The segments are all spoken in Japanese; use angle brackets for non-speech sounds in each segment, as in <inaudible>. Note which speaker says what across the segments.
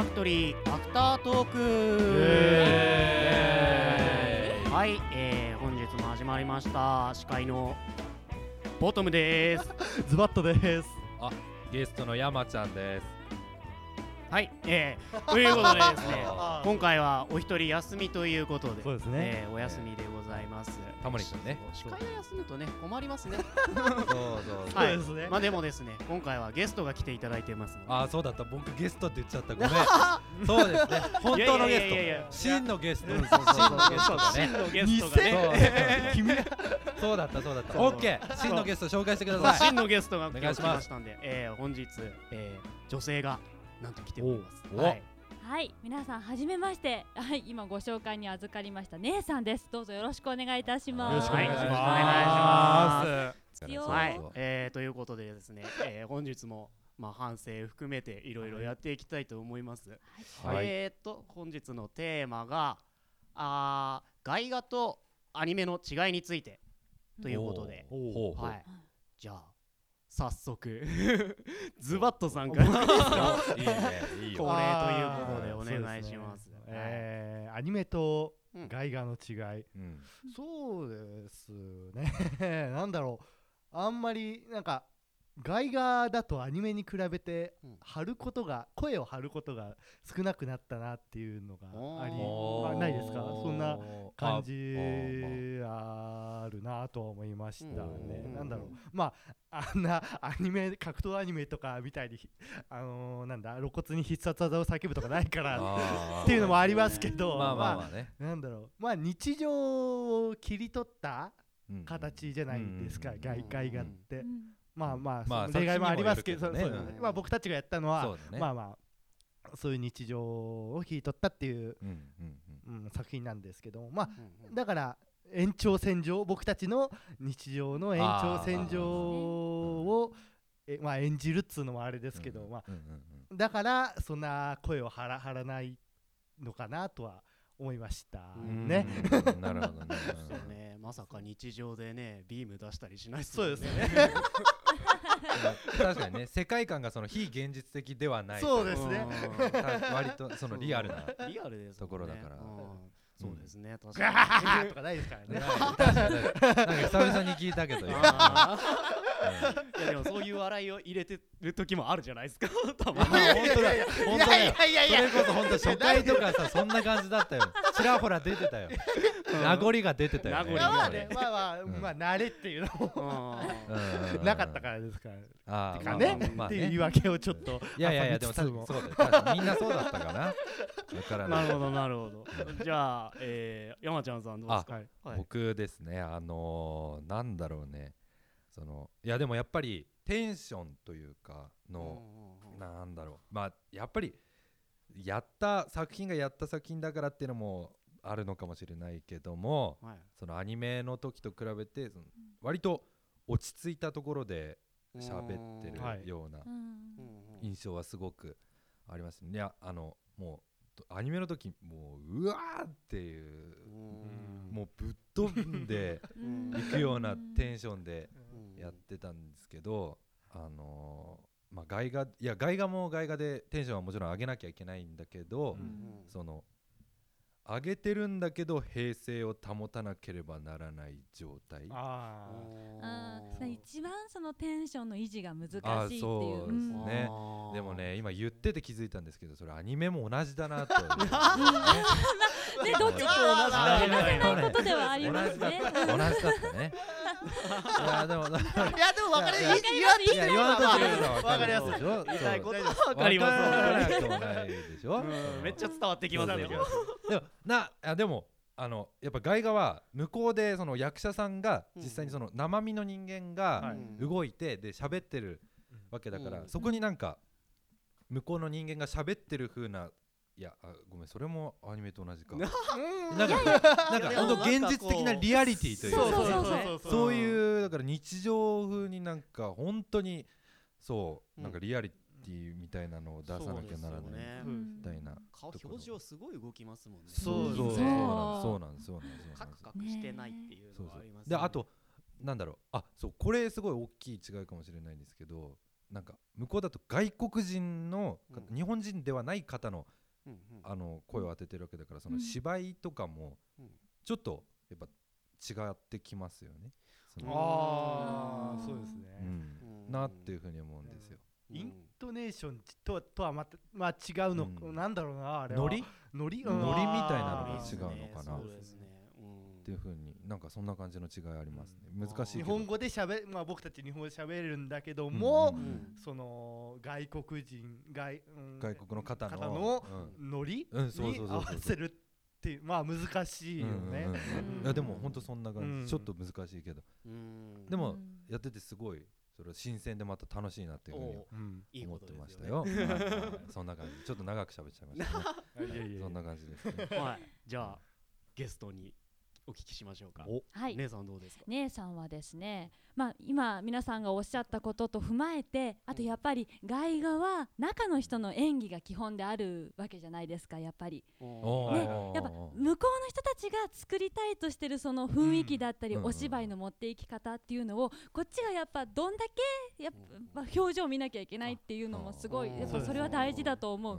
Speaker 1: ファクトリーアフタートーク。はい、えー、本日も始まりました。司会のボトムです。<laughs>
Speaker 2: ズバットです。
Speaker 3: ゲストの山ちゃんです。
Speaker 1: はい、えー、ということでですね <laughs>
Speaker 2: あ
Speaker 1: 今回はお一人休みということで
Speaker 2: そうですね。
Speaker 1: えーお休みでございます
Speaker 3: タモリ君ね。
Speaker 1: 司会が休むとね困りますね
Speaker 3: そうそうそう。
Speaker 1: はい
Speaker 2: そうですね
Speaker 1: まあでもですね今回はゲストが来ていただいてますので
Speaker 3: あ、そうだった。僕ゲストって言っちゃった。ごめん。<laughs> そうですね。本当のゲスト。真のゲスト。
Speaker 1: そう
Speaker 3: 真のゲストがね。
Speaker 1: 真のゲストがね
Speaker 3: そうそうだったそうだった。
Speaker 1: そう
Speaker 3: オッケー。真のゲスト紹介してください。
Speaker 1: 真のゲストが来
Speaker 3: お願いします
Speaker 1: ましたんで、えー、本日、えー、女性がなんと来ております。
Speaker 3: お
Speaker 1: はい、
Speaker 4: はい、皆さんはじめまして。はい、今ご紹介に預かりました姉さんです。どうぞよろしくお願いいたします。
Speaker 2: よろしくお願いします。
Speaker 1: はいえー、ということでですね、<laughs> えー、本日もまあ反省含めていろいろやっていきたいと思います。
Speaker 3: はい。
Speaker 1: えー、っと本日のテーマがあー外画とアニメの違いについてということで、はい、じゃあ早速 <laughs> ズバットさんか？ら恒
Speaker 3: いいね。いいよ。<laughs>
Speaker 1: 例ということでお願いします。
Speaker 2: ねえーアニメと
Speaker 1: うん
Speaker 2: 外画の違い。
Speaker 3: うん。
Speaker 2: そうですね。<laughs> なんだろう。あんまりなんか外画だとアニメに比べて
Speaker 1: うん。
Speaker 2: 張ることが声を張ることが少なくなったなっていうのがあり
Speaker 1: お
Speaker 2: あないですか？そんな感じ
Speaker 3: あ
Speaker 2: あ。るなとは思いましたね。
Speaker 1: うん。
Speaker 2: なんだろう、まあ、あんなアニメ、格闘アニメとかみたいに、あのーなんだ、露骨に必殺技を叫ぶとかないからっていうのもありますけど、
Speaker 3: まあまあまあね。
Speaker 2: なんだろう、まあ日常を切り取った
Speaker 3: うん。
Speaker 2: 形じゃないですか、
Speaker 3: うん。
Speaker 2: 外海画って。
Speaker 4: う。ん
Speaker 2: まあまあ、
Speaker 3: まあ
Speaker 2: その例外もありますけど、
Speaker 3: 作品に
Speaker 2: そう
Speaker 3: もよるけどね
Speaker 2: まあ僕たちがやったのは、
Speaker 3: そうだね。
Speaker 2: まあまあ、そういう日常を切り取ったっていう、
Speaker 3: うんうん
Speaker 2: うん、作品なんですけど、まあ、
Speaker 1: うんうん。
Speaker 2: だから延長線上僕たちの日常の延長線上をえ、まあ、演じるっつうのもあれですけど、ま
Speaker 3: うんうん
Speaker 2: あ、だからそんな声を張ら張らないのかなとは思いました
Speaker 1: うん。
Speaker 2: ね。
Speaker 3: うんなるほどね。
Speaker 1: ね、まさか日常でね、ビーム出したりしないっす
Speaker 2: そうです
Speaker 1: ね。
Speaker 2: ね。
Speaker 3: 確かにね世界観がその非現実的ではない
Speaker 2: そうですね。
Speaker 3: 割とそのリアルな
Speaker 1: リアルです
Speaker 3: ところだから。
Speaker 1: うん。そうですね、確
Speaker 2: ガ
Speaker 1: か
Speaker 2: ーとかないですからね。
Speaker 3: 確かに。なん。か久々に聞いたけど
Speaker 1: いやでもそういう笑いを入れてる時もあるじゃないですか。<laughs> たま
Speaker 3: 本当だよ。本当だよ。
Speaker 2: いやいやいや。
Speaker 3: それこそ本当初回とかさそんな感じだったよ。ちらほら出てたよ名残が出てたよね。
Speaker 1: 名残が
Speaker 2: まあね、まあまあ、
Speaker 3: うん
Speaker 2: まあ慣れっていうのもなかったからですから。
Speaker 3: ああ
Speaker 2: ね、っていう言い訳をちょっと
Speaker 3: いやいやいやでもそうみんなそうだったかな。<laughs> わからな
Speaker 1: るほどなるほど。じゃあ、えー、山ちゃんさんどうですか？
Speaker 3: 僕ですねあのーなんだろうね。そのいやでもやっぱりテンションというかの、なんだろう。まあやっぱりやった作品がやった作品だからっていうのもあるのかもしれないけども
Speaker 1: はい。
Speaker 3: そのアニメの時と比べてその割と落ち着いたところで喋ってる
Speaker 2: はい。
Speaker 3: ような印象はすごくありますね。いやあのもうアニメの時もううわーっていう
Speaker 1: うん。
Speaker 3: もうぶっ飛んで
Speaker 4: うん。
Speaker 3: いくようなテンションで
Speaker 1: うん。
Speaker 3: やってたんですけど、あのーまあ外画いや外画も外画でテンションはもちろん上げなきゃいけないんだけど、
Speaker 1: うん。
Speaker 3: その上げてるんだけど平静を保たなければならない状態。
Speaker 2: あ
Speaker 4: あ一番そのテンションの維持が難しいって
Speaker 3: あ
Speaker 4: いう。
Speaker 3: そうです
Speaker 4: ん
Speaker 3: ね。
Speaker 1: あー。
Speaker 3: でもね今言ってて気づいたんですけどそれアニメも同じだなと <laughs>
Speaker 4: ね、どっちも
Speaker 3: あー
Speaker 4: 話せない。ことではありますね。
Speaker 3: 同じだったねいやでも
Speaker 2: あ。<laughs> いやでも分かり
Speaker 3: いや
Speaker 2: 言
Speaker 3: いや言わんとしてることは
Speaker 2: わかりやす
Speaker 1: 言い。たいことはわかります。めっちゃ伝わってきますね。
Speaker 3: でもなあでもあのやっぱ外画は向こうでその役者さんが実際にその生身の人間が
Speaker 2: はい。
Speaker 3: 動いてで喋ってるわけだから、
Speaker 1: うん。
Speaker 3: そこになんか向こうの人間が喋ってる風ないやあごめんそれもアニメと同じか。なんかなんか本当現実的なリアリティというか。
Speaker 4: そう
Speaker 3: いうだから日常風になんか本当にそう
Speaker 1: うん。
Speaker 3: なんかリアリティみたいなのを出さなきゃならないみたいな
Speaker 1: 顔表情すごい動きますもんね。
Speaker 2: そう
Speaker 3: そう。
Speaker 4: そう。
Speaker 3: そうなんですそうなんですそう
Speaker 1: カ
Speaker 3: なんです。
Speaker 1: クカクしてないっていうの
Speaker 3: そうそう。
Speaker 1: がありますよね。
Speaker 3: であとなんだろう。あそうこれすごい大きい違いかもしれないんですけどなんか向こうだと外国人の、
Speaker 1: うん。
Speaker 3: 日本人ではない方の
Speaker 1: うんうん
Speaker 3: あの声を当ててるわけだからその
Speaker 4: うん
Speaker 3: 芝居とかも
Speaker 1: うん。
Speaker 3: ちょっとやっぱ違ってきますよね。
Speaker 2: ああ
Speaker 4: うん
Speaker 2: そうですね、
Speaker 3: うん。
Speaker 1: うん。
Speaker 3: なっていうふうに思うんですよ。
Speaker 2: イントネーションとはとはまたまあ違うの、
Speaker 3: うん。
Speaker 2: なんだろうなあれは。
Speaker 3: ノリ？
Speaker 2: ノリ？
Speaker 3: ノリみたいなのが違うのかな。
Speaker 1: そうですね。うん
Speaker 3: っていうふうになんかそんな感じの違いありますね。
Speaker 2: うん。
Speaker 3: 難しい。
Speaker 2: 日本語でしゃべまあ僕たち日本語でしゃべるんだけども、
Speaker 3: うん
Speaker 1: うん
Speaker 2: その外国人外,、うん、
Speaker 3: 外国の
Speaker 2: 方のノリ
Speaker 3: うんそうそうそうそう。
Speaker 2: に合わせるっていうまあ難しいよね。
Speaker 3: うんうんうん
Speaker 4: うん。
Speaker 3: いやでも本当そんな感じ、
Speaker 2: うん。
Speaker 3: ちょっと難しいけど。
Speaker 1: うん。
Speaker 3: でも
Speaker 4: うん
Speaker 3: やっててすごいそれは新鮮でまた楽しいなっていうふうに思ってました
Speaker 1: よ。ね
Speaker 3: よ。はいはい。そんな感じ。ちょっと長く喋っちゃいましたね。<laughs>
Speaker 2: いやい。やいや
Speaker 3: そんな感じですね。
Speaker 1: はい。じゃあゲストにお聞きしましょうか。
Speaker 3: お。
Speaker 4: はい。
Speaker 1: 姉さんどうですか？
Speaker 4: 姉さんはですね、まあ、今皆さんがおっしゃったことと踏まえてあとやっぱり外画は中の人の演技が基本であるわけじゃないですかやっぱり。ねやっぱ向こうの人たちが作りたいとしてるその雰囲気だったり、
Speaker 3: うん
Speaker 4: お芝居の持っていき方っていうのをこっちがやっぱどんだけやっぱ、まあ表情を見なきゃいけないっていうのもすごい
Speaker 1: うん
Speaker 4: やっぱそれは大事だと思う。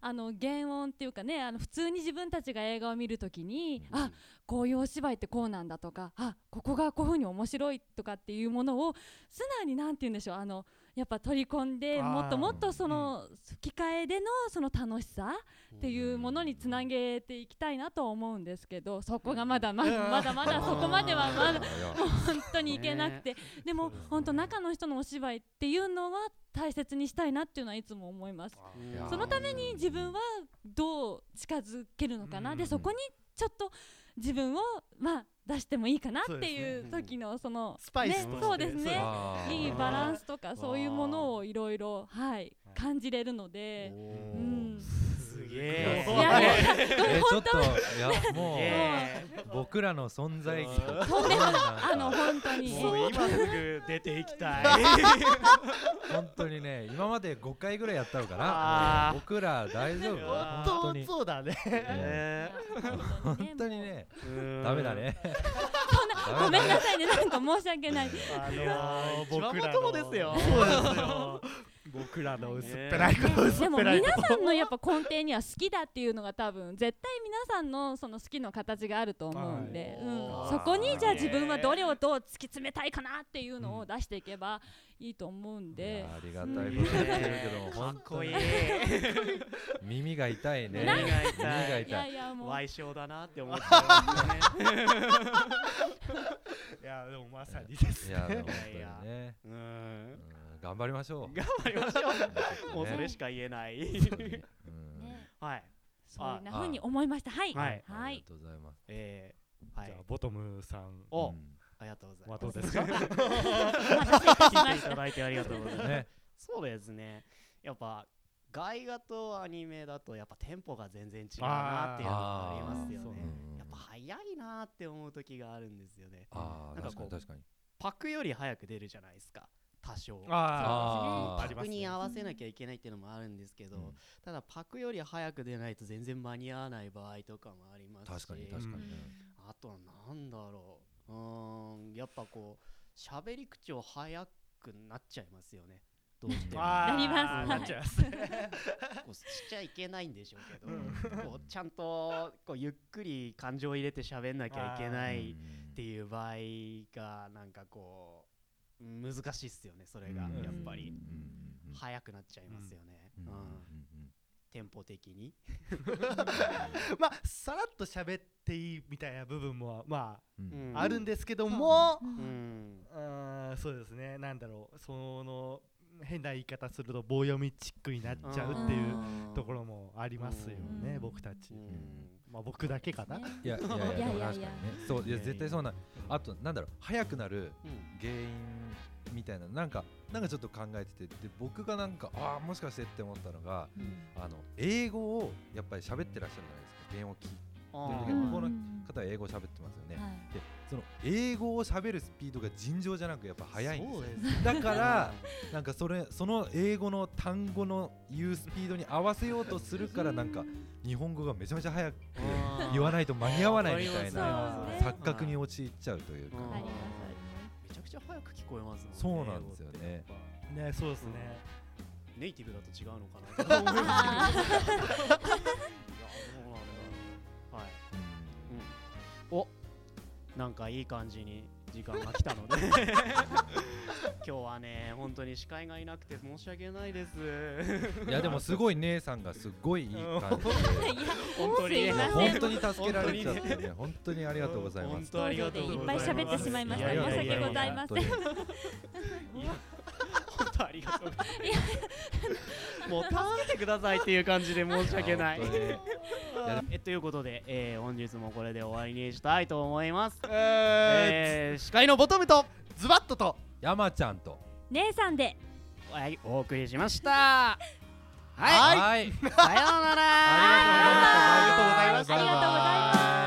Speaker 4: あの原音っていうかねあの普通に自分たちが映画を見るときに、
Speaker 3: うん。
Speaker 4: あこういうお芝居ってこうなんだとかあここがこういうふうに面白いとかっていうものを素直になんて言うんでしょうあのやっぱ取り込んでもっともっとその吹き替えでのその楽しさっていうものにつなげていきたいなと思うんですけどそこがまだまだまだまだ <laughs> そこまではまだ
Speaker 3: いや
Speaker 4: 本当にいけなくて。でも本当中の人のお芝居っていうのは大切にしたいなっていうのはいつも思います。そのために自分はどう近づけるのかな、
Speaker 2: うん。
Speaker 4: でそこにちょっと自分をまあ出してもいいかなってい
Speaker 1: そう
Speaker 4: 時のその
Speaker 2: スパイス
Speaker 4: そうですね。いいバランスとかそういうものをいろいろはい感じれるので、
Speaker 1: お
Speaker 4: う
Speaker 1: ー
Speaker 4: ん、
Speaker 3: い
Speaker 4: いやいや
Speaker 3: えちょっといやもう僕らの存在
Speaker 1: うん
Speaker 4: とんでもないあの本当に
Speaker 1: もう今すぐ出ていきたい
Speaker 3: 本当にね今まで5回ぐらいやったのかな僕ら大丈夫本当に
Speaker 2: そうだね。
Speaker 1: え
Speaker 4: 本
Speaker 3: 当にねダメだね
Speaker 4: ごめんなさいねなんか申し訳ない
Speaker 2: あの
Speaker 1: ー
Speaker 2: 僕ら
Speaker 1: 一番まともですよ
Speaker 2: そうですよ。僕らの薄っぺらいこと、薄
Speaker 4: でも
Speaker 2: っぺらい
Speaker 4: 皆。さんのやっぱ根底には好きだっていうのが多分絶対皆さんのその好きの形があると思うんで、
Speaker 1: はい。
Speaker 4: うん。そこにじゃあ自分はどれをどう突き詰めたいかなっていうのを出していけばいいと思うん
Speaker 3: い
Speaker 4: で
Speaker 3: や。ありがたいこと言ってるけども
Speaker 1: か
Speaker 3: 本当に。
Speaker 1: っこいい
Speaker 3: 耳が痛いね。
Speaker 1: 耳が
Speaker 3: 耳
Speaker 1: 痛い。
Speaker 4: いや
Speaker 3: い
Speaker 4: いやもう。<laughs>
Speaker 1: 賠償だなって思っちゃい。
Speaker 2: やでもまさにですね。
Speaker 3: いやでも本当に
Speaker 1: いや
Speaker 3: ね。
Speaker 1: うん。
Speaker 3: うん頑張りましょう。
Speaker 1: 頑張りましょう。も <laughs>
Speaker 3: も
Speaker 1: うそれしか言えない。はい。
Speaker 4: そういうふうに思いました。はい。
Speaker 1: はい。
Speaker 3: ありがとうございます。
Speaker 1: えーはい。
Speaker 2: じゃあボトムさん。
Speaker 1: お
Speaker 3: うん。
Speaker 1: ありがとうござい
Speaker 2: は
Speaker 1: ます。
Speaker 2: どうですか？
Speaker 1: 聞いていた。だいてありがとうございます
Speaker 3: ね。
Speaker 1: そうですね。やっぱ外画とアニメだとやっぱテンポが全然違うなっていうのがありますよね。
Speaker 3: うん
Speaker 1: やっぱ早いなって思う時があるんですよね。
Speaker 3: ああ
Speaker 1: なんかこう
Speaker 3: 確かに確かに。
Speaker 1: パクより早く出るじゃないですか多少。
Speaker 2: あ
Speaker 1: パクに合わせなきゃいけないっていうのもあるんですけど、
Speaker 3: うん。
Speaker 1: ただパクより早く出ないと全然間に合わない場合とかもありますし。
Speaker 3: 確かに確かに。
Speaker 1: あとはなんだろう。うーん。やっぱこう喋り口を早くなっちゃいますよね。どうしても。
Speaker 4: なります。
Speaker 2: なっちゃいます。<laughs>
Speaker 1: こうしちゃいけないんでしょうけど、
Speaker 2: うん。
Speaker 1: こうちゃんとこうゆっくり感情を入れて喋んなきゃいけないっていう場合がなんかこう難しいっすよねそれが
Speaker 3: うん。
Speaker 1: やっぱり。
Speaker 3: うん。
Speaker 1: 早くなっちゃいますよね、
Speaker 3: うん。
Speaker 1: テンポ的に。
Speaker 2: まあさらっと喋っていいみたいな部分もまああるんですけども、
Speaker 4: う
Speaker 1: うん。
Speaker 2: そうですね。なんだろう。その変な言い方すると棒読みチックになっちゃうっていうところもありますよね、
Speaker 4: うん。
Speaker 2: 僕たち、
Speaker 1: うん。
Speaker 2: まあ僕だけかな、<laughs>
Speaker 4: ね
Speaker 3: いやいやいや確かにね。そういや絶対そうなあとなんだろう早くなる
Speaker 1: うん
Speaker 3: 原因みたいな。なんかなんかちょっと考えててで僕がなんかああもしかしてって思ったのがあの英語をやっぱり喋ってらっしゃるじゃないですか。原音を聞で向こうの方は英語を喋ってますよね、
Speaker 4: はい。
Speaker 3: でその英語を喋るスピードが尋常じゃなくやっぱ速いんですよ。
Speaker 1: そうです。
Speaker 3: だからなんかそれその英語の単語の言うスピードに合わせようとするからなんか日本語がめちゃめちゃ速く言わないと間に合わないみたいな錯覚に陥っちゃうというか、
Speaker 1: めちゃくちゃ早く聞こえますもんね。
Speaker 3: そうなんですよね。
Speaker 2: ねそうですね。
Speaker 1: ネイティブだと違うのかな <laughs> なんかいい感じに時間が来たので。<laughs> 今日はね本当に司会がいなくて申し訳ないです。
Speaker 3: いやでもすごい姉さんがすごいいい感じで。
Speaker 1: 本当に。
Speaker 3: 本当に助けられちゃってね。本当にありがとうございます。
Speaker 1: 本当ありがとうございます。
Speaker 4: いっぱい喋ってしまいました。申し訳ございません。
Speaker 3: 本当に
Speaker 1: 本当ありがとうございます。<laughs> もう助けてくださいっていう感じで申し訳ない <laughs> えということで、えー、本日もこれで終わりにしたいと思います。
Speaker 2: えー、
Speaker 1: えー、司会のボトムと
Speaker 2: ズバットと
Speaker 3: 山ちゃんと
Speaker 4: 姉さんで
Speaker 1: はいお送りしました。はい、
Speaker 3: はい、
Speaker 1: さようなら。
Speaker 3: ありがとうございました。ありがとうございます。